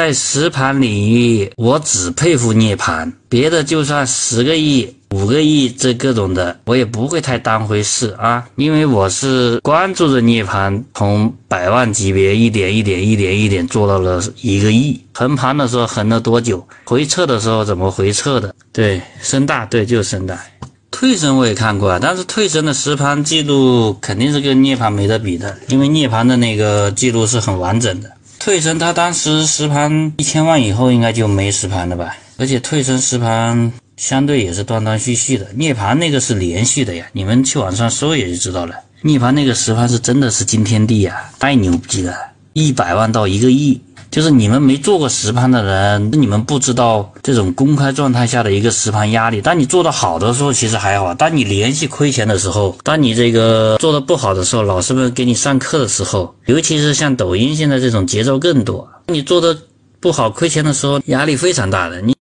在实盘领域，我只佩服涅槃，别的就算十个亿、五个亿这各种的，我也不会太当回事啊。因为我是关注着涅槃从百万级别一点一点、一点一点做到了一个亿。横盘的时候横了多久？回撤的时候怎么回撤的？对，深大，对，就是深大。退升我也看过啊，但是退升的实盘记录肯定是跟涅槃没得比的，因为涅槃的那个记录是很完整的。退神他当时实盘一千万以后应该就没实盘了吧？而且退神实盘相对也是断断续续的，涅槃那个是连续的呀，你们去网上搜也就知道了。涅槃那个实盘是真的是惊天地呀，太牛逼了，一百万到一个亿。就是你们没做过实盘的人，你们不知道这种公开状态下的一个实盘压力。当你做的好的时候，其实还好；当你连续亏钱的时候，当你这个做的不好的时候，老师们给你上课的时候，尤其是像抖音现在这种节奏更多，你做的不好亏钱的时候，压力非常大的。你。